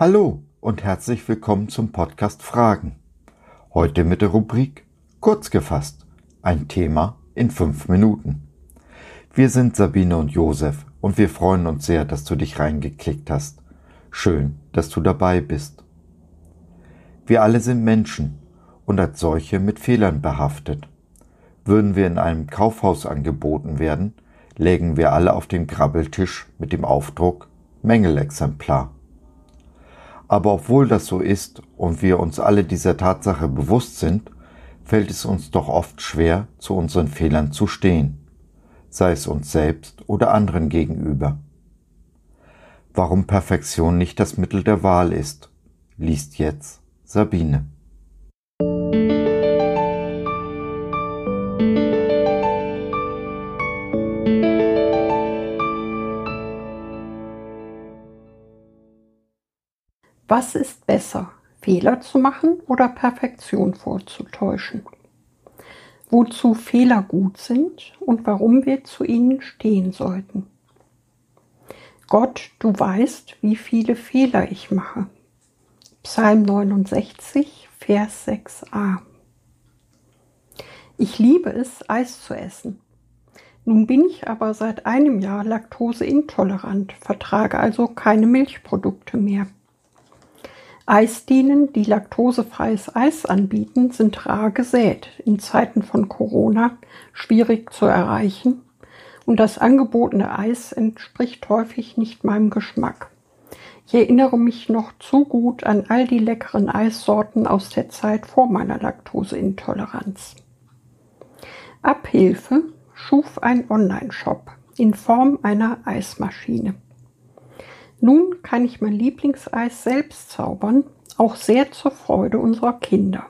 Hallo und herzlich willkommen zum Podcast Fragen. Heute mit der Rubrik Kurz gefasst. Ein Thema in fünf Minuten. Wir sind Sabine und Josef und wir freuen uns sehr, dass du dich reingeklickt hast. Schön, dass du dabei bist. Wir alle sind Menschen und als solche mit Fehlern behaftet. Würden wir in einem Kaufhaus angeboten werden, lägen wir alle auf dem Grabbeltisch mit dem Aufdruck Mängelexemplar. Aber obwohl das so ist und wir uns alle dieser Tatsache bewusst sind, fällt es uns doch oft schwer, zu unseren Fehlern zu stehen, sei es uns selbst oder anderen gegenüber. Warum Perfektion nicht das Mittel der Wahl ist, liest jetzt Sabine. Was ist besser, Fehler zu machen oder Perfektion vorzutäuschen? Wozu Fehler gut sind und warum wir zu ihnen stehen sollten. Gott, du weißt, wie viele Fehler ich mache. Psalm 69, Vers 6a. Ich liebe es, Eis zu essen. Nun bin ich aber seit einem Jahr laktoseintolerant, vertrage also keine Milchprodukte mehr. Eisdielen, die laktosefreies Eis anbieten, sind rar gesät, in Zeiten von Corona schwierig zu erreichen und das angebotene Eis entspricht häufig nicht meinem Geschmack. Ich erinnere mich noch zu gut an all die leckeren Eissorten aus der Zeit vor meiner Laktoseintoleranz. Abhilfe schuf ein Online-Shop in Form einer Eismaschine. Nun kann ich mein Lieblingseis selbst zaubern, auch sehr zur Freude unserer Kinder.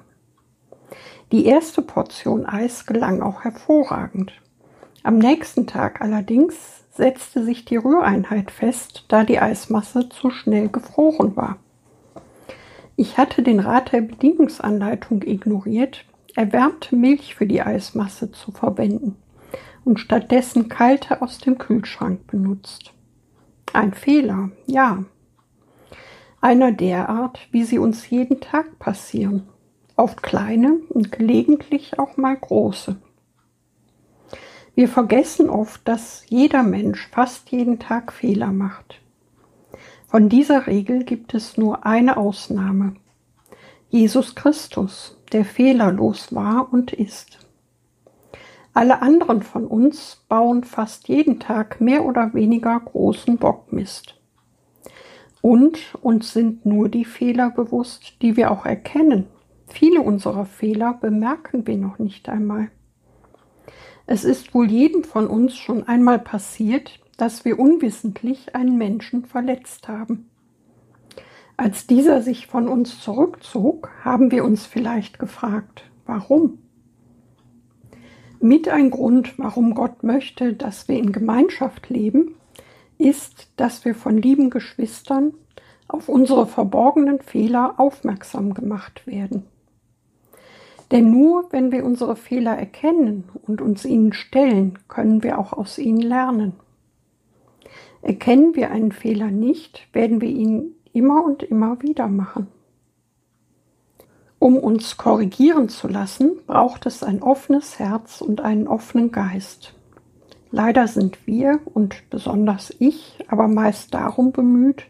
Die erste Portion Eis gelang auch hervorragend. Am nächsten Tag allerdings setzte sich die Rühreinheit fest, da die Eismasse zu schnell gefroren war. Ich hatte den Rat der Bedienungsanleitung ignoriert, erwärmte Milch für die Eismasse zu verwenden und stattdessen kalte aus dem Kühlschrank benutzt. Ein Fehler, ja. Einer derart, wie sie uns jeden Tag passieren. Oft kleine und gelegentlich auch mal große. Wir vergessen oft, dass jeder Mensch fast jeden Tag Fehler macht. Von dieser Regel gibt es nur eine Ausnahme. Jesus Christus, der fehlerlos war und ist. Alle anderen von uns bauen fast jeden Tag mehr oder weniger großen Bockmist. Und uns sind nur die Fehler bewusst, die wir auch erkennen. Viele unserer Fehler bemerken wir noch nicht einmal. Es ist wohl jedem von uns schon einmal passiert, dass wir unwissentlich einen Menschen verletzt haben. Als dieser sich von uns zurückzog, haben wir uns vielleicht gefragt, warum? Mit ein Grund, warum Gott möchte, dass wir in Gemeinschaft leben, ist, dass wir von lieben Geschwistern auf unsere verborgenen Fehler aufmerksam gemacht werden. Denn nur wenn wir unsere Fehler erkennen und uns ihnen stellen, können wir auch aus ihnen lernen. Erkennen wir einen Fehler nicht, werden wir ihn immer und immer wieder machen. Um uns korrigieren zu lassen, braucht es ein offenes Herz und einen offenen Geist. Leider sind wir und besonders ich aber meist darum bemüht,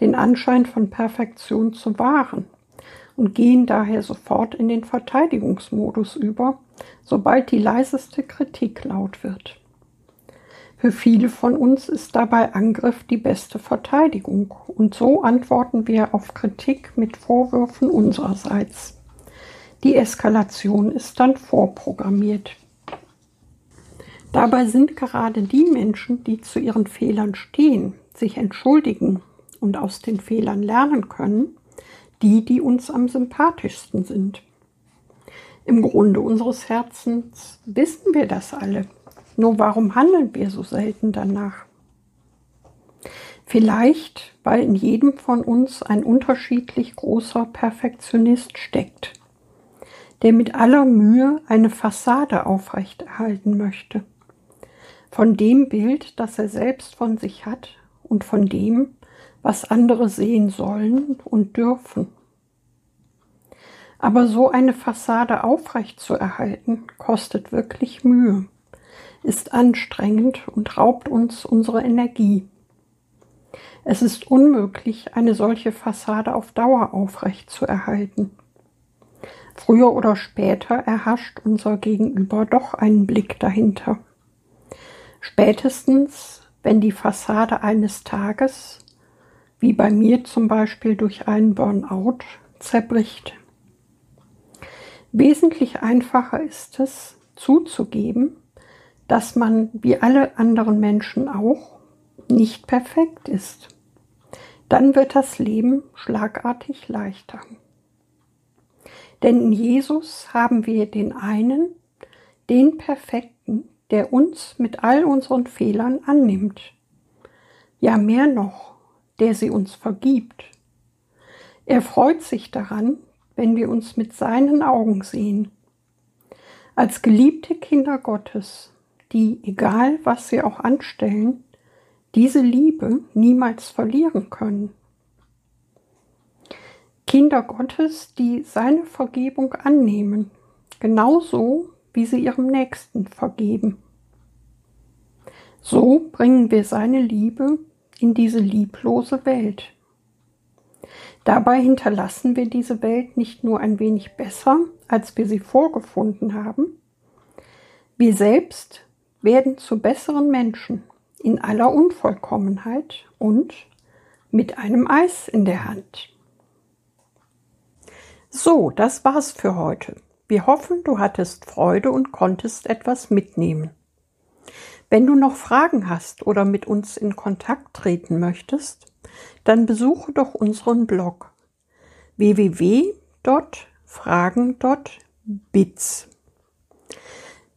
den Anschein von Perfektion zu wahren und gehen daher sofort in den Verteidigungsmodus über, sobald die leiseste Kritik laut wird. Für viele von uns ist dabei Angriff die beste Verteidigung und so antworten wir auf Kritik mit Vorwürfen unsererseits. Die Eskalation ist dann vorprogrammiert. Dabei sind gerade die Menschen, die zu ihren Fehlern stehen, sich entschuldigen und aus den Fehlern lernen können, die, die uns am sympathischsten sind. Im Grunde unseres Herzens wissen wir das alle. Nur warum handeln wir so selten danach? Vielleicht, weil in jedem von uns ein unterschiedlich großer Perfektionist steckt, der mit aller Mühe eine Fassade aufrechterhalten möchte. Von dem Bild, das er selbst von sich hat und von dem, was andere sehen sollen und dürfen. Aber so eine Fassade aufrecht zu erhalten, kostet wirklich Mühe, ist anstrengend und raubt uns unsere Energie. Es ist unmöglich, eine solche Fassade auf Dauer aufrecht zu erhalten. Früher oder später erhascht unser Gegenüber doch einen Blick dahinter. Spätestens, wenn die Fassade eines Tages, wie bei mir zum Beispiel durch einen Burnout, zerbricht. Wesentlich einfacher ist es, zuzugeben, dass man, wie alle anderen Menschen auch, nicht perfekt ist. Dann wird das Leben schlagartig leichter. Denn in Jesus haben wir den einen, den Perfekten, der uns mit all unseren Fehlern annimmt. Ja, mehr noch, der sie uns vergibt. Er freut sich daran, wenn wir uns mit seinen Augen sehen. Als geliebte Kinder Gottes, die, egal was sie auch anstellen, diese Liebe niemals verlieren können. Kinder Gottes, die seine Vergebung annehmen, genauso wie sie ihrem Nächsten vergeben. So bringen wir seine Liebe in diese lieblose Welt. Dabei hinterlassen wir diese Welt nicht nur ein wenig besser, als wir sie vorgefunden haben, wir selbst werden zu besseren Menschen in aller Unvollkommenheit und mit einem Eis in der Hand. So, das war's für heute. Wir hoffen, du hattest Freude und konntest etwas mitnehmen. Wenn du noch Fragen hast oder mit uns in Kontakt treten möchtest, dann besuche doch unseren Blog www.fragen.biz.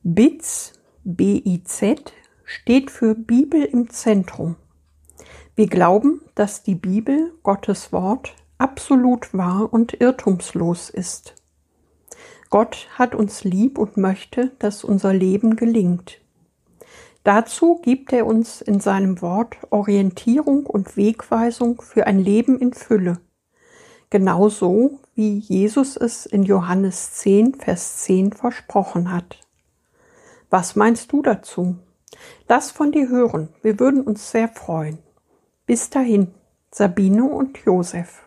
Biz, B-I-Z, steht für Bibel im Zentrum. Wir glauben, dass die Bibel, Gottes Wort, absolut wahr und irrtumslos ist. Gott hat uns lieb und möchte, dass unser Leben gelingt. Dazu gibt er uns in seinem Wort Orientierung und Wegweisung für ein Leben in Fülle, genauso wie Jesus es in Johannes 10, Vers 10 versprochen hat. Was meinst du dazu? Lass von dir hören, wir würden uns sehr freuen. Bis dahin, Sabine und Josef.